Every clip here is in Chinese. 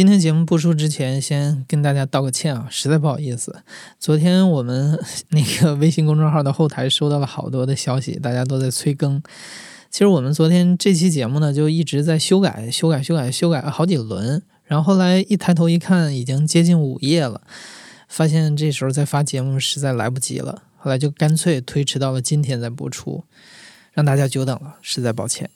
今天节目播出之前，先跟大家道个歉啊，实在不好意思。昨天我们那个微信公众号的后台收到了好多的消息，大家都在催更。其实我们昨天这期节目呢，就一直在修改、修改、修改、修改了好几轮。然后后来一抬头一看，已经接近午夜了，发现这时候再发节目实在来不及了。后来就干脆推迟到了今天再播出，让大家久等了，实在抱歉。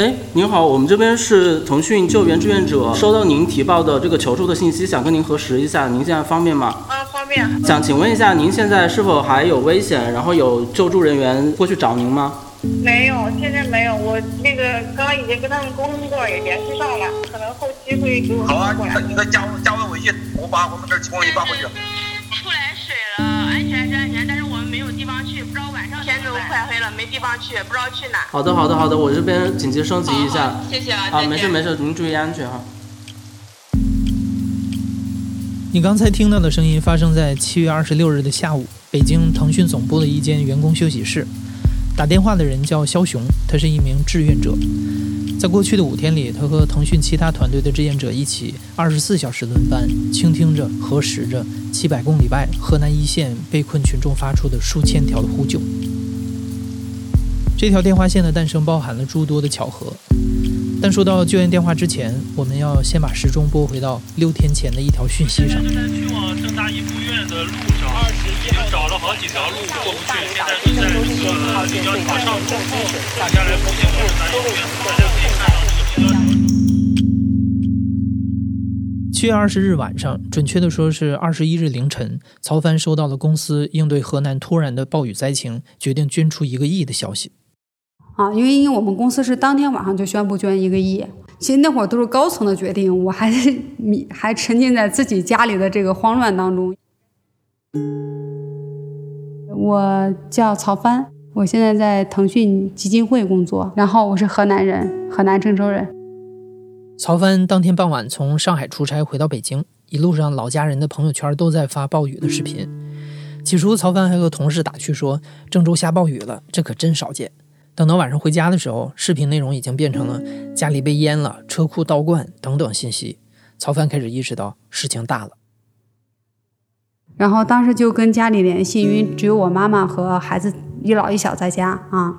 哎，您好，我们这边是腾讯救援志愿者，收到您提报的这个求助的信息，想跟您核实一下，您现在方便吗？啊，方便。想请问一下，您现在是否还有危险？然后有救助人员过去找您吗？没有，现在没有。我那个刚刚已经跟他们沟通过，也联系上了，可能后期会给我好啊，你你再加我加我微信，我把我们这情况给你发过去。出来水黑了，没地方去，不知道去哪。好的，好的，好的，我这边紧急升级一下。谢谢啊。啊，没事没事，您注意安全哈。你刚才听到的声音发生在七月二十六日的下午，北京腾讯总部的一间员工休息室。打电话的人叫肖雄，他是一名志愿者。在过去的五天里，他和腾讯其他团队的志愿者一起，二十四小时轮班，倾听着、核实着七百公里外河南一线被困群众发出的数千条的呼救。这条电话线的诞生包含了诸多的巧合。但说到救援电话之前，我们要先把时钟拨回到六天前的一条讯息上。正在去往正大医附院的路上，二十一号找了好几条路过不去，现在正在这个公交桥上过。大家来福建或者南医院，大家可以看到这个。七月二十日晚上，准确的说是二十一日凌晨，曹帆收到了公司应对河南突然的暴雨灾情，决定捐出一个亿的消息。啊，因为因为我们公司是当天晚上就宣布捐一个亿，其实那会儿都是高层的决定，我还迷还沉浸在自己家里的这个慌乱当中。我叫曹帆，我现在在腾讯基金会工作，然后我是河南人，河南郑州人。曹帆当天傍晚从上海出差回到北京，一路上老家人的朋友圈都在发暴雨的视频。起初，曹帆还和同事打趣说：“郑州下暴雨了，这可真少见。”等到晚上回家的时候，视频内容已经变成了家里被淹了、车库倒灌等等信息。曹帆开始意识到事情大了，然后当时就跟家里联系，因为只有我妈妈和孩子一老一小在家啊。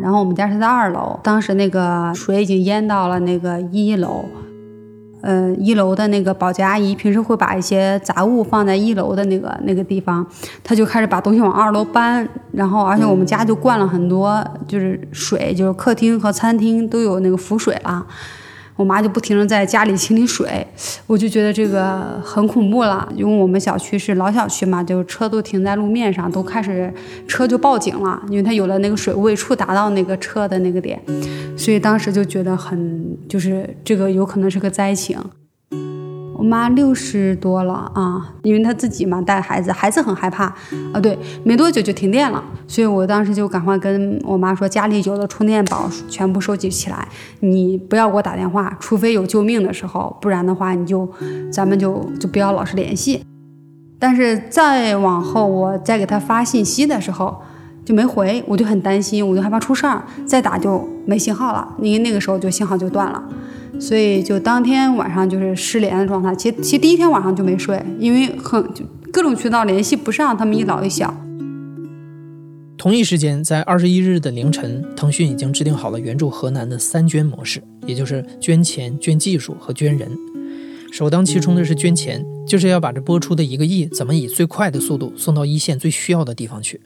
然后我们家是在二楼，当时那个水已经淹到了那个一楼。呃，一楼的那个保洁阿姨平时会把一些杂物放在一楼的那个那个地方，她就开始把东西往二楼搬，然后而且我们家就灌了很多，就是水，就是客厅和餐厅都有那个浮水了。我妈就不停的在家里清理水，我就觉得这个很恐怖了，因为我们小区是老小区嘛，就车都停在路面上，都开始车就报警了，因为它有了那个水位处达到那个车的那个点，所以当时就觉得很，就是这个有可能是个灾情。我妈六十多了啊，因为她自己嘛带孩子，孩子很害怕啊。对，没多久就停电了，所以我当时就赶快跟我妈说，家里有的充电宝全部收集起来，你不要给我打电话，除非有救命的时候，不然的话你就咱们就就不要老是联系。但是再往后，我再给她发信息的时候就没回，我就很担心，我就害怕出事儿，再打就没信号了，因为那个时候就信号就断了。所以就当天晚上就是失联的状态，其实其实第一天晚上就没睡，因为很就各种渠道联系不上他们一老一小。同一时间，在二十一日的凌晨，腾讯已经制定好了援助河南的三捐模式，也就是捐钱、捐技术和捐人。首当其冲的是捐钱，就是要把这播出的一个亿怎么以最快的速度送到一线最需要的地方去，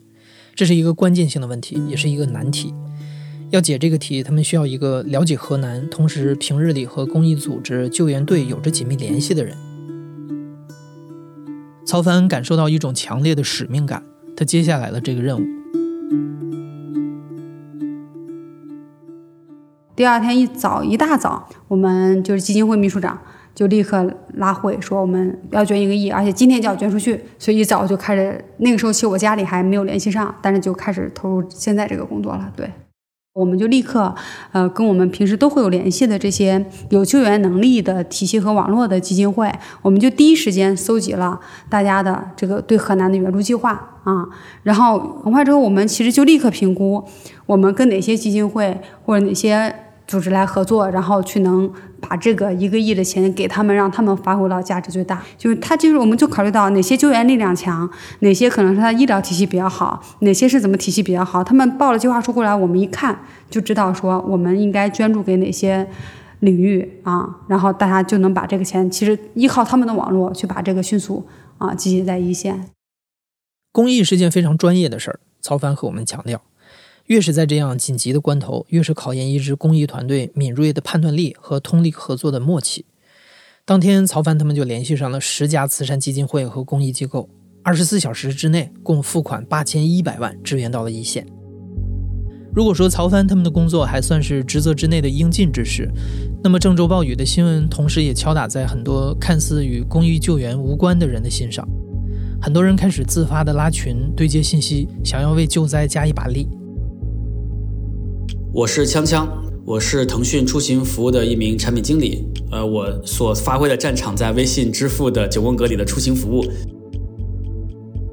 这是一个关键性的问题，也是一个难题。要解这个题，他们需要一个了解河南，同时平日里和公益组织、救援队有着紧密联系的人。曹帆感受到一种强烈的使命感，他接下来了这个任务。第二天一早一大早，我们就是基金会秘书长就立刻拉会说我们要捐一个亿，而且今天就要捐出去，所以一早就开始。那个时候其实我家里还没有联系上，但是就开始投入现在这个工作了。对。我们就立刻，呃，跟我们平时都会有联系的这些有救援能力的体系和网络的基金会，我们就第一时间搜集了大家的这个对河南的援助计划啊，然后很快之后，我们其实就立刻评估我们跟哪些基金会或者哪些。组织来合作，然后去能把这个一个亿的钱给他们，让他们发挥到价值最大。就是他就是，我们就考虑到哪些救援力量强，哪些可能是他医疗体系比较好，哪些是怎么体系比较好。他们报了计划书过来，我们一看就知道说我们应该捐助给哪些领域啊，然后大家就能把这个钱，其实依靠他们的网络去把这个迅速啊集结在一线。公益是件非常专业的事儿，曹凡和我们强调。越是在这样紧急的关头，越是考验一支公益团队敏锐的判断力和通力合作的默契。当天，曹凡他们就联系上了十家慈善基金会和公益机构，二十四小时之内共付款八千一百万，支援到了一线。如果说曹凡他们的工作还算是职责之内的应尽之事，那么郑州暴雨的新闻同时也敲打在很多看似与公益救援无关的人的心上。很多人开始自发的拉群对接信息，想要为救灾加一把力。我是锵锵，我是腾讯出行服务的一名产品经理。呃，我所发挥的战场在微信支付的九宫格里的出行服务。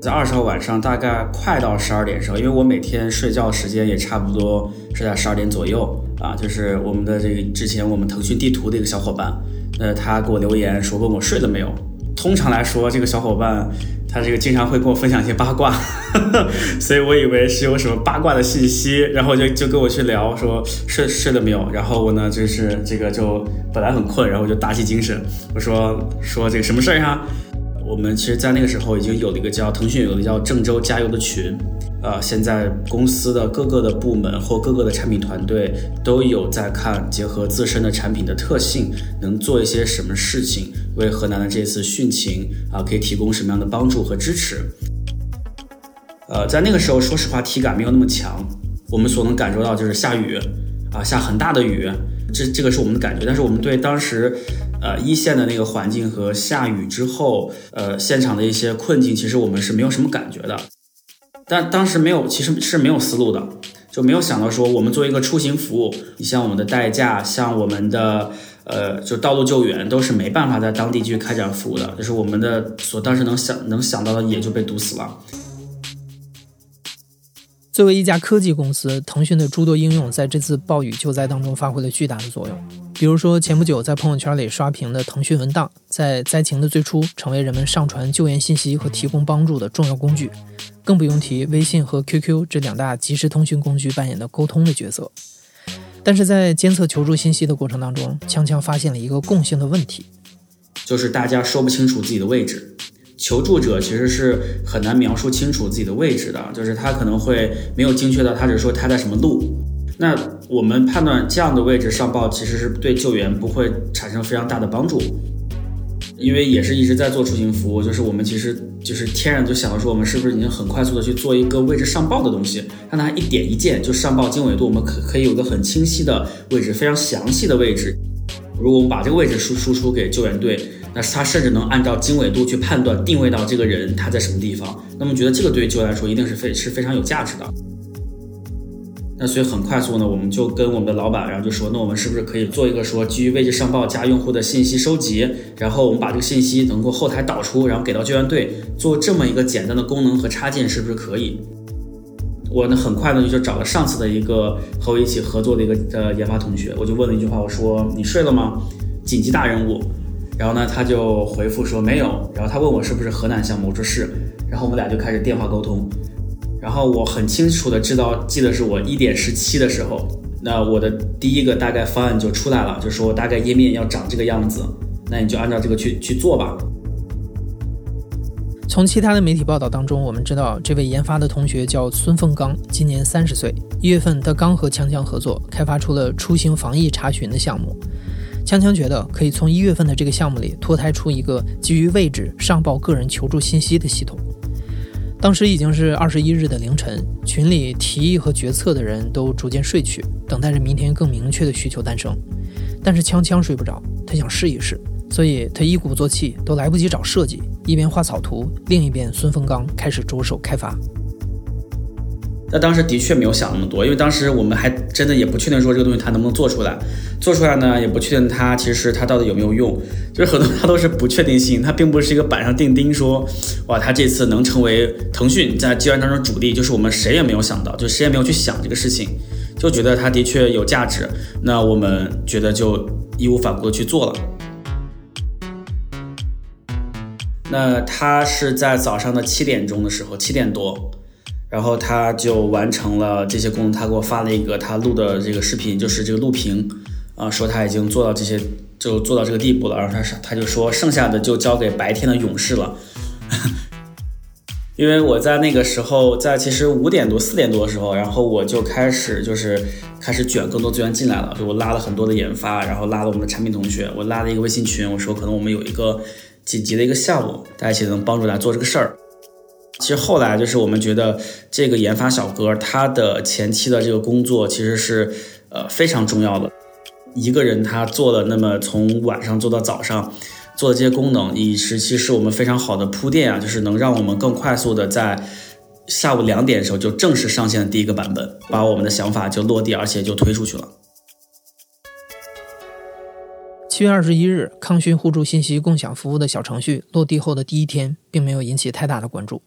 在二十号晚上，大概快到十二点的时候，因为我每天睡觉时间也差不多是在十二点左右啊，就是我们的这个之前我们腾讯地图的一个小伙伴，呃，他给我留言说问我睡了没有。通常来说，这个小伙伴。他这个经常会跟我分享一些八卦，所以我以为是有什么八卦的信息，然后就就跟我去聊说睡睡了没有，然后我呢就是这个就本来很困，然后我就打起精神，我说说这个什么事儿呀？我们其实，在那个时候已经有了一个叫腾讯有一个叫郑州加油的群，呃，现在公司的各个的部门或各个的产品团队都有在看，结合自身的产品的特性，能做一些什么事情，为河南的这次汛情啊，可以提供什么样的帮助和支持。呃，在那个时候，说实话，体感没有那么强，我们所能感受到就是下雨，啊，下很大的雨，这这个是我们的感觉，但是我们对当时。呃，一线的那个环境和下雨之后，呃，现场的一些困境，其实我们是没有什么感觉的。但当时没有，其实是没有思路的，就没有想到说，我们作为一个出行服务，你像我们的代驾，像我们的呃，就道路救援，都是没办法在当地去开展服务的。就是我们的所当时能想能想到的，也就被堵死了。作为一家科技公司，腾讯的诸多应用在这次暴雨救灾当中发挥了巨大的作用。比如说，前不久在朋友圈里刷屏的腾讯文档，在灾情的最初成为人们上传救援信息和提供帮助的重要工具。更不用提微信和 QQ 这两大即时通讯工具扮演的沟通的角色。但是在监测求助信息的过程当中，锵锵发现了一个共性的问题，就是大家说不清楚自己的位置。求助者其实是很难描述清楚自己的位置的，就是他可能会没有精确到，他只是说他在什么路。那我们判断这样的位置上报，其实是对救援不会产生非常大的帮助，因为也是一直在做出行服务，就是我们其实就是天然就想到说，我们是不是已经很快速的去做一个位置上报的东西，让它一点一键就上报经纬度，我们可可以有个很清晰的位置，非常详细的位置。如果我们把这个位置输输出给救援队。那他甚至能按照经纬度去判断定位到这个人他在什么地方，那么觉得这个对于救援来说一定是非是非常有价值的。那所以很快速呢，我们就跟我们的老板，然后就说，那我们是不是可以做一个说基于位置上报加用户的信息收集，然后我们把这个信息能够后台导出，然后给到救援队做这么一个简单的功能和插件，是不是可以？我呢很快呢就找了上次的一个和我一起合作的一个呃研发同学，我就问了一句话，我说你睡了吗？紧急大任务。然后呢，他就回复说没有。然后他问我是不是河南项目，我说是。然后我们俩就开始电话沟通。然后我很清楚的知道，记得是我一点十七的时候，那我的第一个大概方案就出来了，就说大概页面要长这个样子，那你就按照这个去去做吧。从其他的媒体报道当中，我们知道这位研发的同学叫孙凤刚，今年三十岁。一月份他刚和锵锵合作，开发出了出行防疫查询的项目。锵锵觉得可以从一月份的这个项目里脱胎出一个基于位置上报个人求助信息的系统。当时已经是二十一日的凌晨，群里提议和决策的人都逐渐睡去，等待着明天更明确的需求诞生。但是锵锵睡不着，他想试一试，所以他一鼓作气，都来不及找设计，一边画草图，另一边孙峰刚开始着手开发。那当时的确没有想那么多，因为当时我们还真的也不确定说这个东西它能不能做出来，做出来呢也不确定它其实它到底有没有用，就是很多它都是不确定性，它并不是一个板上钉钉说，哇，它这次能成为腾讯在计算当中主力，就是我们谁也没有想到，就谁也没有去想这个事情，就觉得它的确有价值，那我们觉得就义无反顾的去做了。那他是在早上的七点钟的时候，七点多。然后他就完成了这些功能，他给我发了一个他录的这个视频，就是这个录屏，啊，说他已经做到这些，就做到这个地步了。然后他是他就说剩下的就交给白天的勇士了，因为我在那个时候，在其实五点多四点多的时候，然后我就开始就是开始卷更多资源进来了，就我拉了很多的研发，然后拉了我们的产品同学，我拉了一个微信群，我说可能我们有一个紧急的一个项目，大家一起能帮助来做这个事儿。其实后来就是我们觉得这个研发小哥他的前期的这个工作其实是呃非常重要的。一个人他做了那么从晚上做到早上，做的这些功能，以实期是我们非常好的铺垫啊，就是能让我们更快速的在下午两点的时候就正式上线第一个版本，把我们的想法就落地，而且就推出去了。七月二十一日，康讯互助信息共享服务的小程序落地后的第一天，并没有引起太大的关注。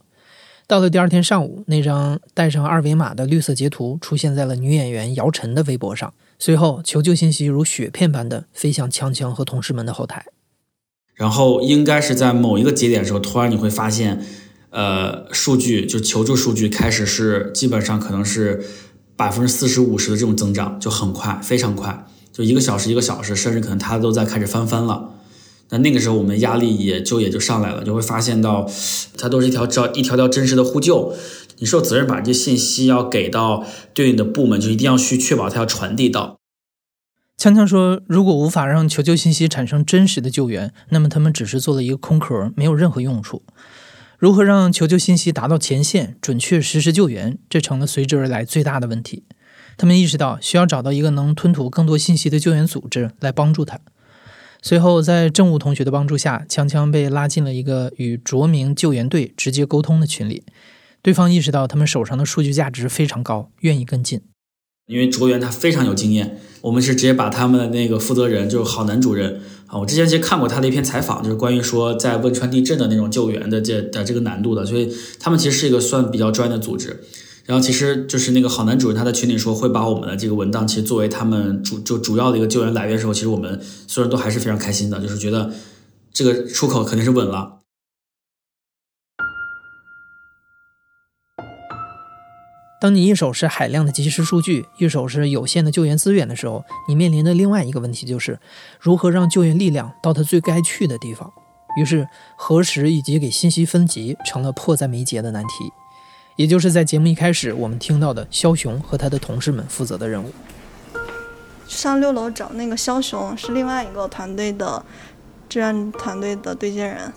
到了第二天上午，那张带上二维码的绿色截图出现在了女演员姚晨的微博上。随后，求救信息如雪片般的飞向锵锵和同事们的后台。然后，应该是在某一个节点的时候，突然你会发现，呃，数据就求助数据开始是基本上可能是百分之四十五十的这种增长，就很快，非常快，就一个小时一个小时，甚至可能它都在开始翻番了。那那个时候，我们压力也就也就上来了，就会发现到，它都是一条只要一条条真实的呼救，你是有责任把这些信息要给到对应的部门，就一定要去确保它要传递到。锵锵说，如果无法让求救信息产生真实的救援，那么他们只是做了一个空壳，没有任何用处。如何让求救信息达到前线，准确实时救援，这成了随之而来最大的问题。他们意识到需要找到一个能吞吐更多信息的救援组织来帮助他。随后，在政务同学的帮助下，锵锵被拉进了一个与卓明救援队直接沟通的群里。对方意识到他们手上的数据价值非常高，愿意跟进。因为卓源他非常有经验，我们是直接把他们的那个负责人，就是郝楠主任啊，我之前其实看过他的一篇采访，就是关于说在汶川地震的那种救援的这的这个难度的，所以他们其实是一个算比较专业的组织。然后其实就是那个郝楠主任，他在群里说会把我们的这个文档，其实作为他们主就主要的一个救援来源的时候，其实我们所有人都还是非常开心的，就是觉得这个出口肯定是稳了。当你一手是海量的即时数据，一手是有限的救援资源的时候，你面临的另外一个问题就是如何让救援力量到它最该去的地方。于是，核实以及给信息分级成了迫在眉睫的难题。也就是在节目一开始我们听到的肖雄和他的同事们负责的任务。上六楼找那个肖雄是另外一个团队的志愿团队的对接人。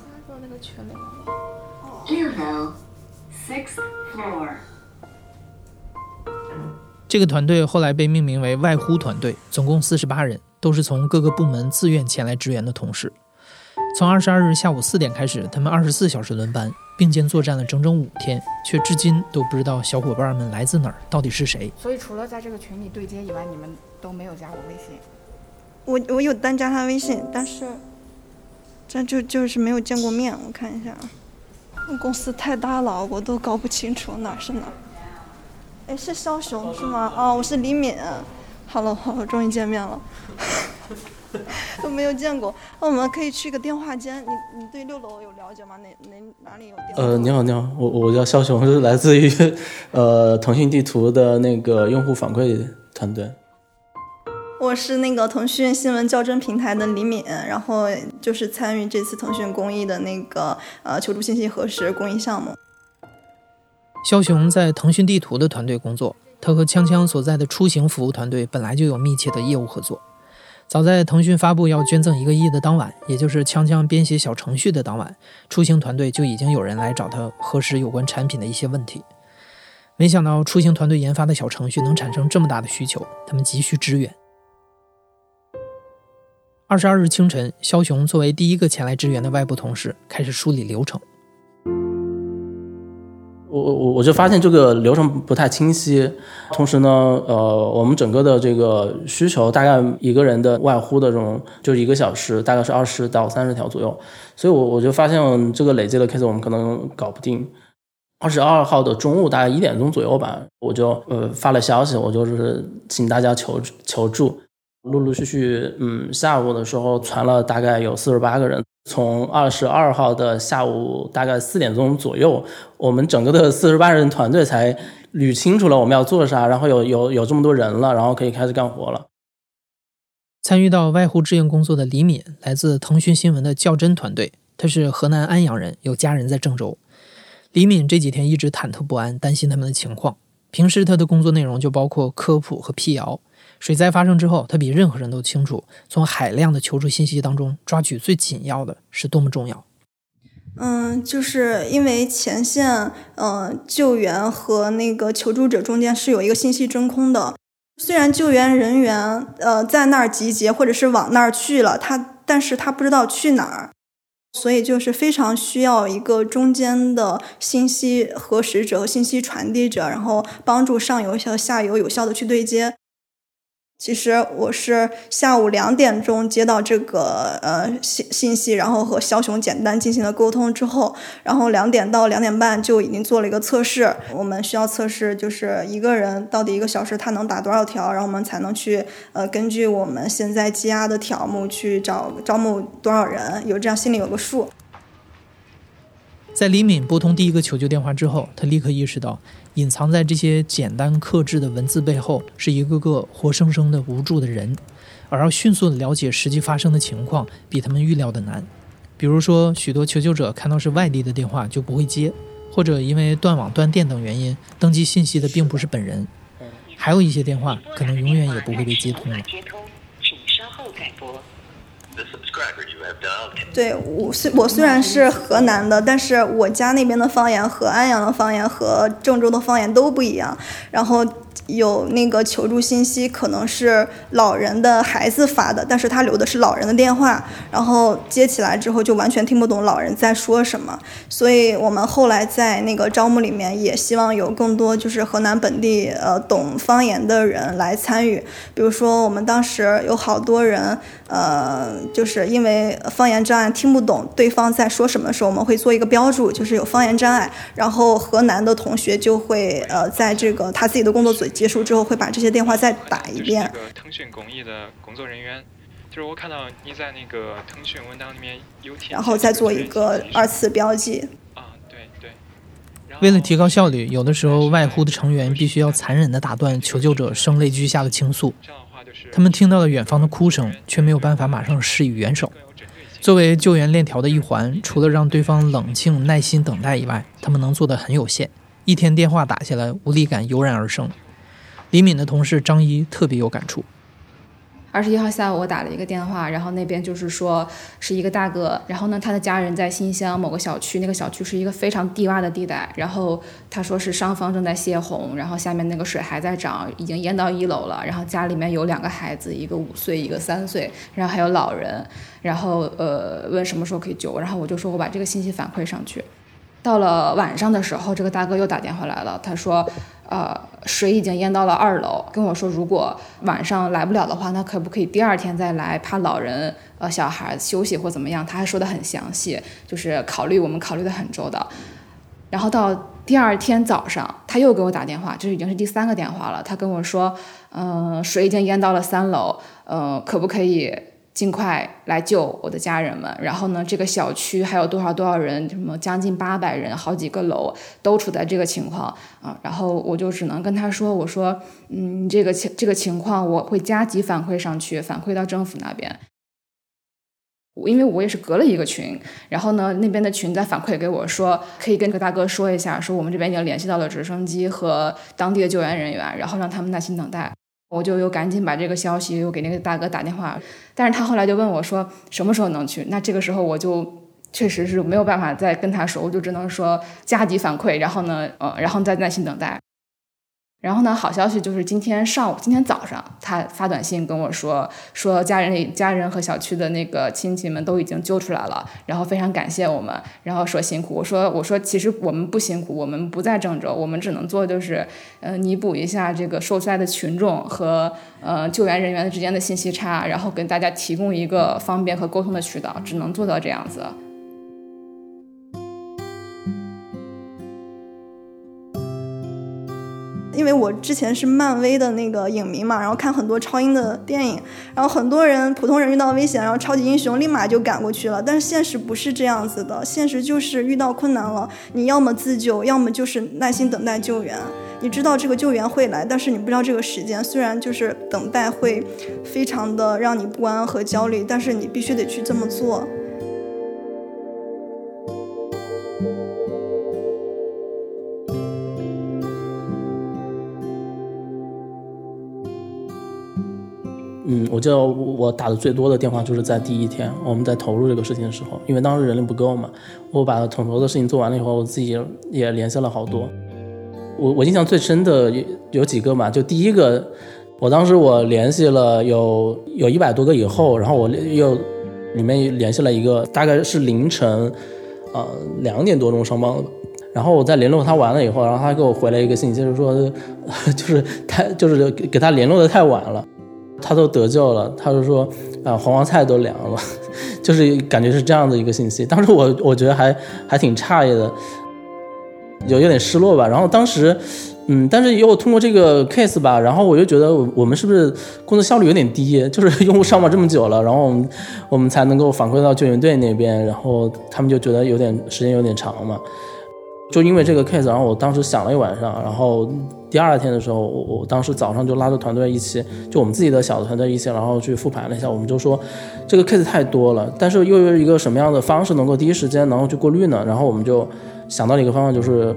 这个团队后来被命名为外呼团队，总共四十八人，都是从各个部门自愿前来支援的同事。从二十二日下午四点开始，他们二十四小时轮班。并肩作战了整整五天，却至今都不知道小伙伴们来自哪儿，到底是谁。所以除了在这个群里对接以外，你们都没有加我微信。我我有单加他微信，但是这就就是没有见过面。我看一下，公司太大了，我都搞不清楚哪是哪。哎，是肖雄是吗？哦，我是李敏。Hello，终于见面了。都没有见过，那我们可以去个电话间。你你对六楼有了解吗？哪哪哪里有电话？呃，你好你好，我我叫肖雄，是来自于呃腾讯地图的那个用户反馈团队。我是那个腾讯新闻校正平台的李敏，然后就是参与这次腾讯公益的那个呃求助信息核实公益项目。肖雄在腾讯地图的团队工作，他和锵锵所在的出行服务团队本来就有密切的业务合作。早在腾讯发布要捐赠一个亿的当晚，也就是锵锵编写小程序的当晚，出行团队就已经有人来找他核实有关产品的一些问题。没想到出行团队研发的小程序能产生这么大的需求，他们急需支援。二十二日清晨，肖雄作为第一个前来支援的外部同事，开始梳理流程。我我我就发现这个流程不太清晰，同时呢，呃，我们整个的这个需求大概一个人的外呼的这种，就一个小时大概是二十到三十条左右，所以我我就发现这个累计的 case 我们可能搞不定。二十二号的中午大概一点钟左右吧，我就呃发了消息，我就是请大家求求助。陆陆续续，嗯，下午的时候传了大概有四十八个人。从二十二号的下午大概四点钟左右，我们整个的四十八人团队才捋清楚了我们要做啥，然后有有有这么多人了，然后可以开始干活了。参与到外呼志愿工作的李敏，来自腾讯新闻的较真团队，他是河南安阳人，有家人在郑州。李敏这几天一直忐忑不安，担心他们的情况。平时他的工作内容就包括科普和辟谣。水灾发生之后，他比任何人都清楚，从海量的求助信息当中抓取最紧要的是多么重要。嗯，就是因为前线，嗯，救援和那个求助者中间是有一个信息真空的。虽然救援人员呃在那儿集结，或者是往那儿去了，他但是他不知道去哪儿，所以就是非常需要一个中间的信息核实者和信息传递者，然后帮助上游和下游有效的去对接。其实我是下午两点钟接到这个呃信信息，然后和肖雄简单进行了沟通之后，然后两点到两点半就已经做了一个测试。我们需要测试就是一个人到底一个小时他能打多少条，然后我们才能去呃根据我们现在积压的条目去找招募多少人，有这样心里有个数。在李敏拨通第一个求救电话之后，他立刻意识到，隐藏在这些简单克制的文字背后，是一个个活生生的无助的人，而要迅速的了解实际发生的情况，比他们预料的难。比如说，许多求救者看到是外地的电话就不会接，或者因为断网、断电等原因，登记信息的并不是本人。还有一些电话可能永远也不会被接通了。对我虽我虽然是河南的，但是我家那边的方言和安阳的方言和郑州的方言都不一样，然后。有那个求助信息，可能是老人的孩子发的，但是他留的是老人的电话，然后接起来之后就完全听不懂老人在说什么，所以我们后来在那个招募里面也希望有更多就是河南本地呃懂方言的人来参与，比如说我们当时有好多人呃就是因为方言障碍听不懂对方在说什么的时候，我们会做一个标注，就是有方言障碍，然后河南的同学就会呃在这个他自己的工作组。结束之后会把这些电话再打一遍。这个腾讯公益的工作人员，就是我看到你在那个腾讯文档里面有，然后再做一个二次标记。啊，对对。为了提高效率，有的时候外呼的成员必须要残忍地打断求救者声泪俱下的倾诉。他们听到了远方的哭声，却没有办法马上施以援手。作为救援链条的一环，除了让对方冷静耐心等待以外，他们能做的很有限。一天电话打下来，无力感油然而生。李敏的同事张一特别有感触。二十一号下午，我打了一个电话，然后那边就是说是一个大哥，然后呢，他的家人在新乡某个小区，那个小区是一个非常低洼的地带，然后他说是上方正在泄洪，然后下面那个水还在涨，已经淹到一楼了，然后家里面有两个孩子，一个五岁，一个三岁，然后还有老人，然后呃问什么时候可以救，然后我就说我把这个信息反馈上去。到了晚上的时候，这个大哥又打电话来了，他说，呃，水已经淹到了二楼，跟我说如果晚上来不了的话，那可不可以第二天再来？怕老人、呃小孩休息或怎么样？他还说的很详细，就是考虑我们考虑的很周到。然后到第二天早上，他又给我打电话，这已经是第三个电话了。他跟我说，嗯，水已经淹到了三楼，嗯，可不可以？尽快来救我的家人们。然后呢，这个小区还有多少多少人？什么将近八百人，好几个楼都处在这个情况啊。然后我就只能跟他说：“我说，嗯，这个情这个情况我会加急反馈上去，反馈到政府那边。因为我也是隔了一个群，然后呢，那边的群在反馈给我说，可以跟这个大哥说一下，说我们这边已经联系到了直升机和当地的救援人员，然后让他们耐心等待。”我就又赶紧把这个消息又给那个大哥打电话，但是他后来就问我说什么时候能去？那这个时候我就确实是没有办法再跟他说，我就只能说加急反馈，然后呢，呃，然后再耐心等待。然后呢，好消息就是今天上午、今天早上，他发短信跟我说，说家人、家人和小区的那个亲戚们都已经救出来了，然后非常感谢我们，然后说辛苦。我说，我说其实我们不辛苦，我们不在郑州，我们只能做就是，呃，弥补一下这个受灾的群众和呃救援人员之间的信息差，然后给大家提供一个方便和沟通的渠道，只能做到这样子。因为我之前是漫威的那个影迷嘛，然后看很多超英的电影，然后很多人普通人遇到危险，然后超级英雄立马就赶过去了。但是现实不是这样子的，现实就是遇到困难了，你要么自救，要么就是耐心等待救援。你知道这个救援会来，但是你不知道这个时间。虽然就是等待会非常的让你不安和焦虑，但是你必须得去这么做。我记得我打的最多的电话就是在第一天，我们在投入这个事情的时候，因为当时人力不够嘛。我把统筹的事情做完了以后，我自己也联系了好多。我我印象最深的有有几个嘛，就第一个，我当时我联系了有有一百多个以后，然后我又里面联系了一个，大概是凌晨，呃两点多钟上班了。然后我在联络他完了以后，然后他给我回了一个信息，就是说，就是太就是给他联络的太晚了。他都得救了，他就说啊，黄瓜菜都凉了，就是感觉是这样的一个信息。当时我我觉得还还挺诧异的，有有点失落吧。然后当时，嗯，但是又通过这个 case 吧，然后我又觉得我们是不是工作效率有点低？就是 用户上网这么久了，然后我们我们才能够反馈到救援队那边，然后他们就觉得有点时间有点长嘛。就因为这个 case，然后我当时想了一晚上，然后第二天的时候，我我当时早上就拉着团队一起，就我们自己的小的团队一起，然后去复盘了一下，我们就说这个 case 太多了，但是又有一个什么样的方式能够第一时间能够去过滤呢？然后我们就想到了一个方法，就是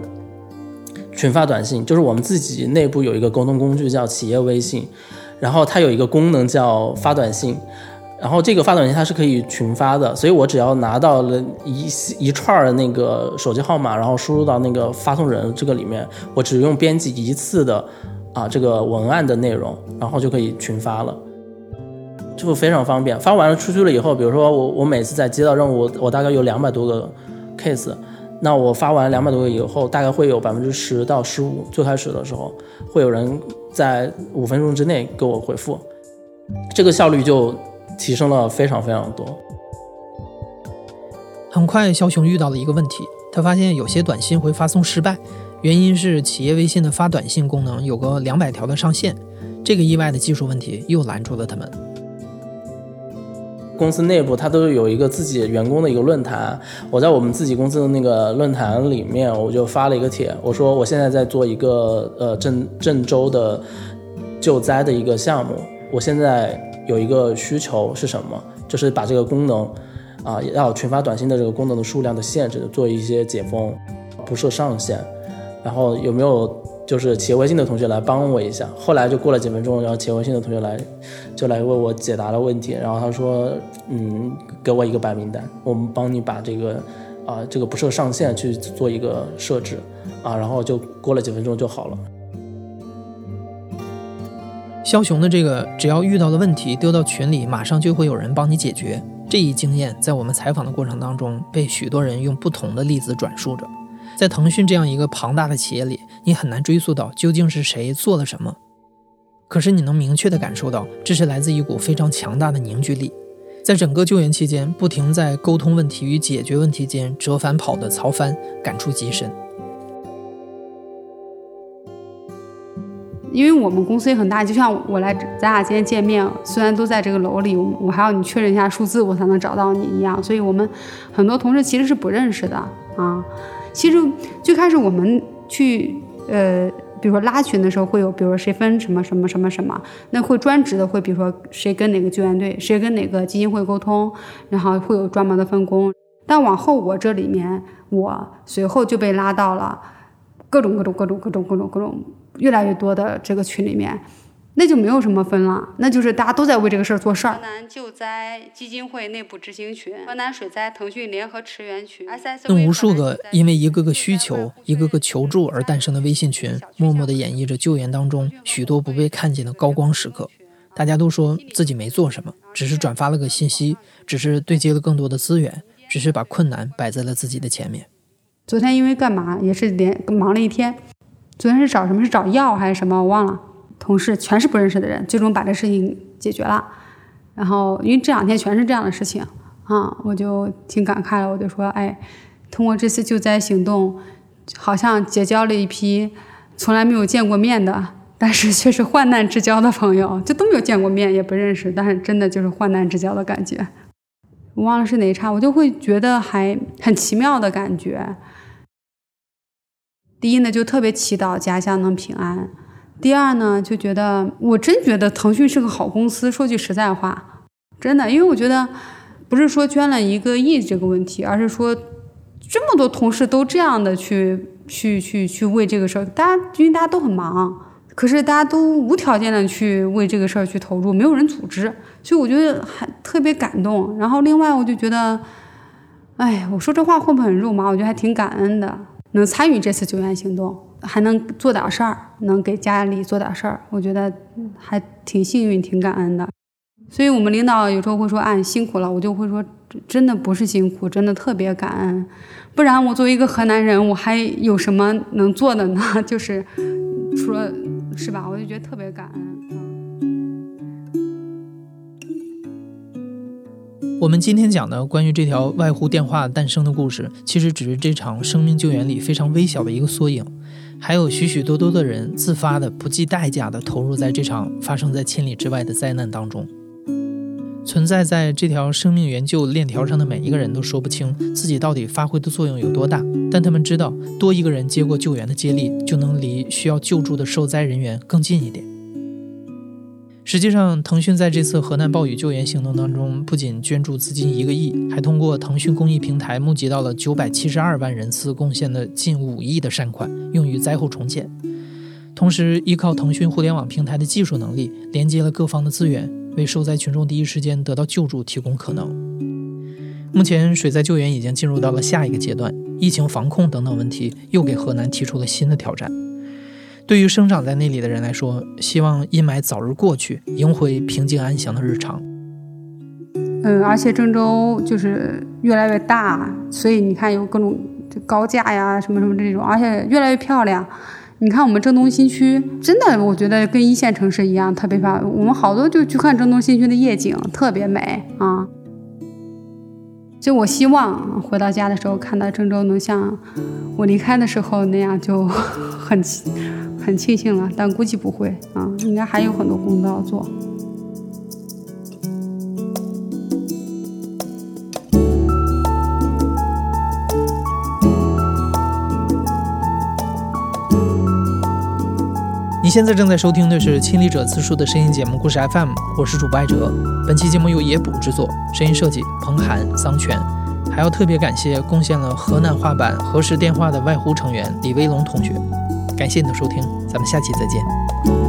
群发短信，就是我们自己内部有一个沟通工具叫企业微信，然后它有一个功能叫发短信。然后这个发短信它是可以群发的，所以我只要拿到了一一串的那个手机号码，然后输入到那个发送人这个里面，我只用编辑一次的啊这个文案的内容，然后就可以群发了，就非常方便。发完了出去了以后，比如说我我每次在接到任务，我大概有两百多个 case，那我发完两百多个以后，大概会有百分之十到十五，最开始的时候会有人在五分钟之内给我回复，这个效率就。提升了非常非常多。很快，肖雄遇到了一个问题，他发现有些短信会发送失败，原因是企业微信的发短信功能有个两百条的上限。这个意外的技术问题又拦住了他们。公司内部它都有一个自己员工的一个论坛，我在我们自己公司的那个论坛里面，我就发了一个帖，我说我现在在做一个呃郑郑州的救灾的一个项目，我现在。有一个需求是什么？就是把这个功能，啊，要群发短信的这个功能的数量的限制做一些解封，不设上限。然后有没有就是企业微信的同学来帮我一下？后来就过了几分钟，然后企业微信的同学来，就来为我解答了问题。然后他说，嗯，给我一个白名单，我们帮你把这个，啊，这个不设上限去做一个设置，啊，然后就过了几分钟就好了。枭雄的这个，只要遇到的问题丢到群里，马上就会有人帮你解决。这一经验在我们采访的过程当中，被许多人用不同的例子转述着。在腾讯这样一个庞大的企业里，你很难追溯到究竟是谁做了什么，可是你能明确的感受到，这是来自一股非常强大的凝聚力。在整个救援期间，不停在沟通问题与解决问题间折返跑的曹帆，感触极深。因为我们公司也很大，就像我来咱俩今天见面，虽然都在这个楼里，我还要你确认一下数字，我才能找到你一样。所以我们很多同事其实是不认识的啊。其实最开始我们去呃，比如说拉群的时候，会有比如说谁分什么什么什么什么，那会专职的会，比如说谁跟哪个救援队，谁跟哪个基金会沟通，然后会有专门的分工。但往后我这里面，我随后就被拉到了各种各种各种各种各种各种。越来越多的这个群里面，那就没有什么分了，那就是大家都在为这个事儿做事儿。河南救灾基金会内部执行群、河南水灾腾讯联合驰援群、那无数个因为一个个需求、一个个求助而诞生的微信群，默默地演绎着救援当中许多不被看见的高光时刻。大家都说自己没做什么，只是转发了个信息，只是对接了更多的资源，只是把困难摆在了自己的前面。昨天因为干嘛也是连忙了一天，昨天是找什么？是找药还是什么？我忘了。同事全是不认识的人，最终把这事情解决了。然后因为这两天全是这样的事情啊，我就挺感慨了。我就说，哎，通过这次救灾行动，好像结交了一批从来没有见过面的，但是却是患难之交的朋友，就都没有见过面，也不认识，但是真的就是患难之交的感觉。我忘了是哪一茬，我就会觉得还很奇妙的感觉。第一呢，就特别祈祷家乡能平安。第二呢，就觉得我真觉得腾讯是个好公司。说句实在话，真的，因为我觉得不是说捐了一个亿这个问题，而是说这么多同事都这样的去去去去为这个事儿，大家因为大家都很忙，可是大家都无条件的去为这个事儿去投入，没有人组织，所以我觉得还特别感动。然后另外我就觉得，哎，我说这话会不会很肉麻？我觉得还挺感恩的，能参与这次救援行动。还能做点事儿，能给家里做点事儿，我觉得还挺幸运、挺感恩的。所以我们领导有时候会说：“哎，辛苦了。”我就会说：“真的不是辛苦，真的特别感恩。不然我作为一个河南人，我还有什么能做的呢？就是除了是吧？我就觉得特别感恩。”我们今天讲的关于这条外呼电话诞生的故事，其实只是这场生命救援里非常微小的一个缩影。还有许许多多的人自发的、不计代价的投入在这场发生在千里之外的灾难当中。存在在这条生命援救链条上的每一个人都说不清自己到底发挥的作用有多大，但他们知道，多一个人接过救援的接力，就能离需要救助的受灾人员更近一点。实际上，腾讯在这次河南暴雨救援行动当中，不仅捐助资金一个亿，还通过腾讯公益平台募集到了九百七十二万人次贡献的近五亿的善款，用于灾后重建。同时，依靠腾讯互联网平台的技术能力，连接了各方的资源，为受灾群众第一时间得到救助提供可能。目前，水灾救援已经进入到了下一个阶段，疫情防控等等问题又给河南提出了新的挑战。对于生长在那里的人来说，希望阴霾早日过去，迎回平静安详的日常。嗯，而且郑州就是越来越大，所以你看有各种高架呀，什么什么这种，而且越来越漂亮。你看我们郑东新区，真的我觉得跟一线城市一样特别漂亮。我们好多就去看郑东新区的夜景，特别美啊。就我希望回到家的时候，看到郑州能像我离开的时候那样，就 很很庆幸了。但估计不会啊，应该还有很多工作要做。你现在正在收听的是《亲历者自述》的声音节目故事 FM，我是主播艾哲。本期节目由野捕制作，声音设计彭涵、桑泉。还要特别感谢贡献了河南话版核实电话的外呼成员李威龙同学。感谢你的收听，咱们下期再见。